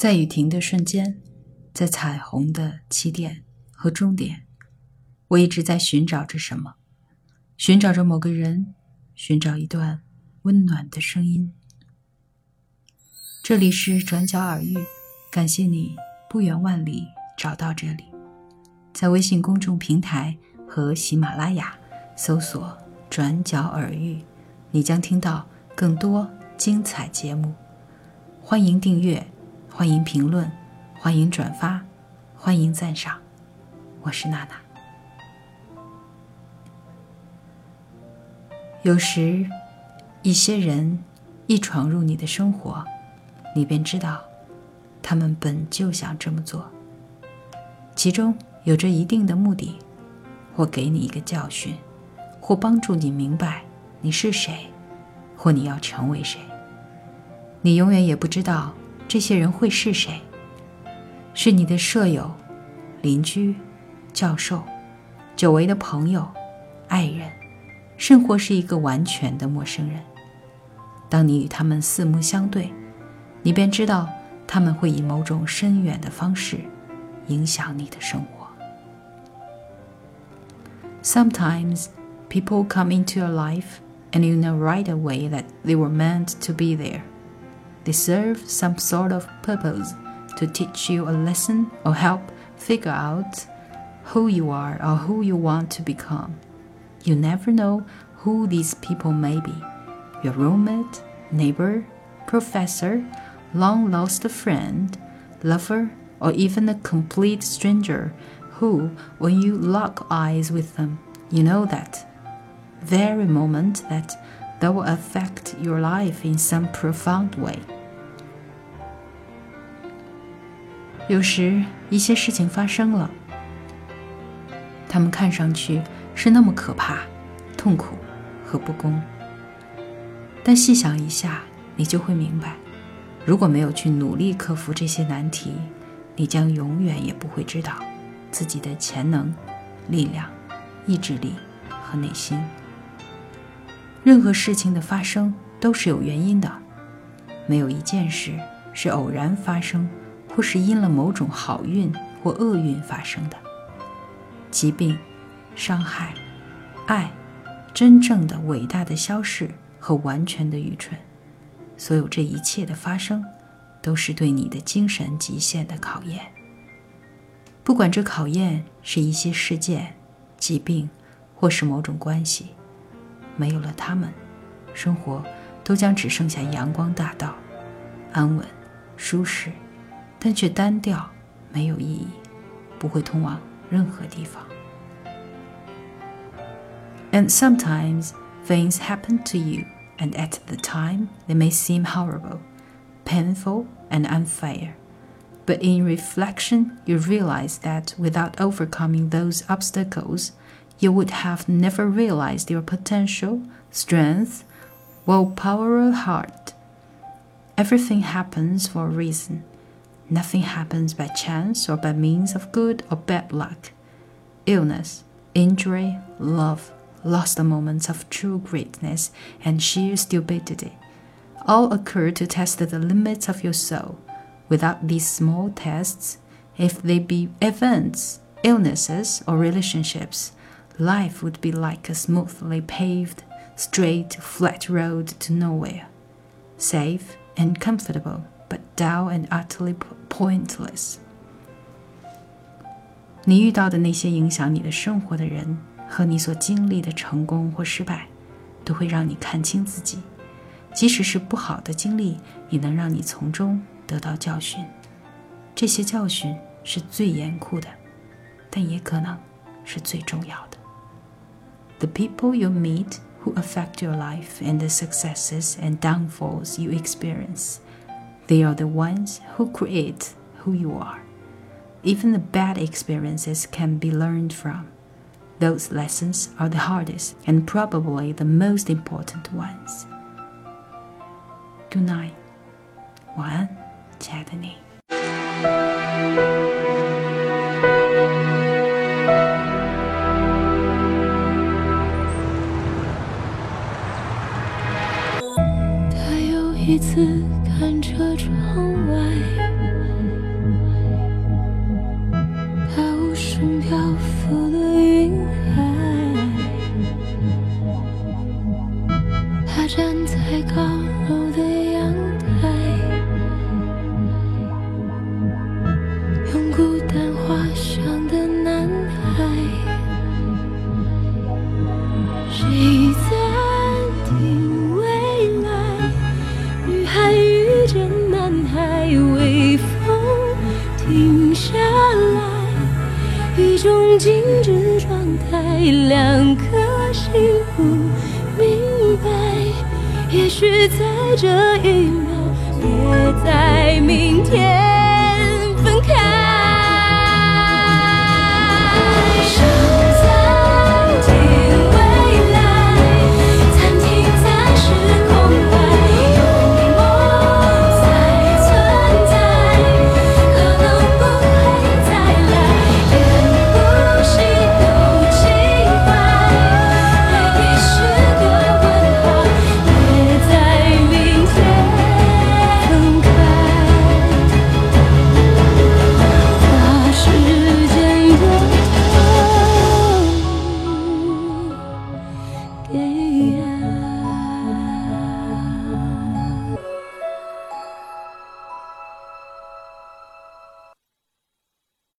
在雨停的瞬间，在彩虹的起点和终点，我一直在寻找着什么，寻找着某个人，寻找一段温暖的声音。这里是转角耳语，感谢你不远万里找到这里，在微信公众平台和喜马拉雅搜索“转角耳语”，你将听到更多精彩节目。欢迎订阅。欢迎评论，欢迎转发，欢迎赞赏。我是娜娜。有时，一些人一闯入你的生活，你便知道，他们本就想这么做，其中有着一定的目的，或给你一个教训，或帮助你明白你是谁，或你要成为谁。你永远也不知道。这些人会是谁？是你的舍友、邻居、教授、久违的朋友、爱人，甚或是一个完全的陌生人。当你与他们四目相对，你便知道他们会以某种深远的方式影响你的生活。Sometimes people come into your life and you know right away that they were meant to be there. They serve some sort of purpose to teach you a lesson or help figure out who you are or who you want to become. You never know who these people may be your roommate, neighbor, professor, long lost friend, lover, or even a complete stranger who, when you lock eyes with them, you know that very moment that that will affect your life in some profound way. 有时一些事情发生了，他们看上去是那么可怕、痛苦和不公，但细想一下，你就会明白，如果没有去努力克服这些难题，你将永远也不会知道自己的潜能、力量、意志力和内心。任何事情的发生都是有原因的，没有一件事是偶然发生，或是因了某种好运或厄运发生的。疾病、伤害、爱、真正的伟大的消逝和完全的愚蠢，所有这一切的发生，都是对你的精神极限的考验。不管这考验是一些事件、疾病，或是某种关系。没有了他们，生活都将只剩下阳光大道，安稳、舒适，但却单调，没有意义，不会通往任何地方。And sometimes things happen to you, and at the time they may seem horrible, painful, and unfair. But in reflection, you realize that without overcoming those obstacles, you would have never realized your potential, strength, willpower, or heart. Everything happens for a reason. Nothing happens by chance or by means of good or bad luck. Illness, injury, love, lost moments of true greatness, and sheer stupidity all occur to test the limits of your soul. Without these small tests, if they be events, illnesses, or relationships, life would be like a smoothly paved, straight, flat road to nowhere, safe and comfortable, but dull and utterly pointless. 你遇到的那些影响你的生活的人和你所经历的成功或失败，都会让你看清自己。即使是不好的经历，也能让你从中得到教训。这些教训是最严酷的，但也可能是最重要的。the people you meet who affect your life and the successes and downfalls you experience. They are the ones who create who you are. Even the bad experiences can be learned from. Those lessons are the hardest and probably the most important ones. Good night. 晚安，亲爱的你。 一次看着窗外。停下来，一种静止状态，两颗心不明白。也许在这一秒，